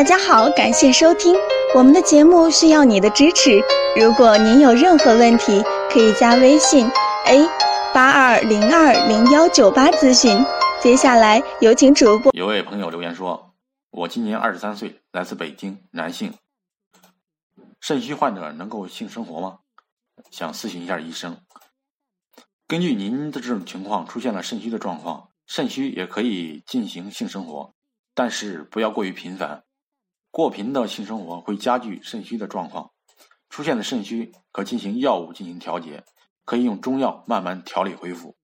大家好，感谢收听我们的节目，需要你的支持。如果您有任何问题，可以加微信 a 八二零二零幺九八咨询。接下来有请主播。有位朋友留言说：“我今年二十三岁，来自北京，男性，肾虚患者能够性生活吗？想咨询一下医生。根据您的这种情况，出现了肾虚的状况，肾虚也可以进行性生活，但是不要过于频繁。”过频的性生活会加剧肾虚的状况，出现的肾虚可进行药物进行调节，可以用中药慢慢调理恢复。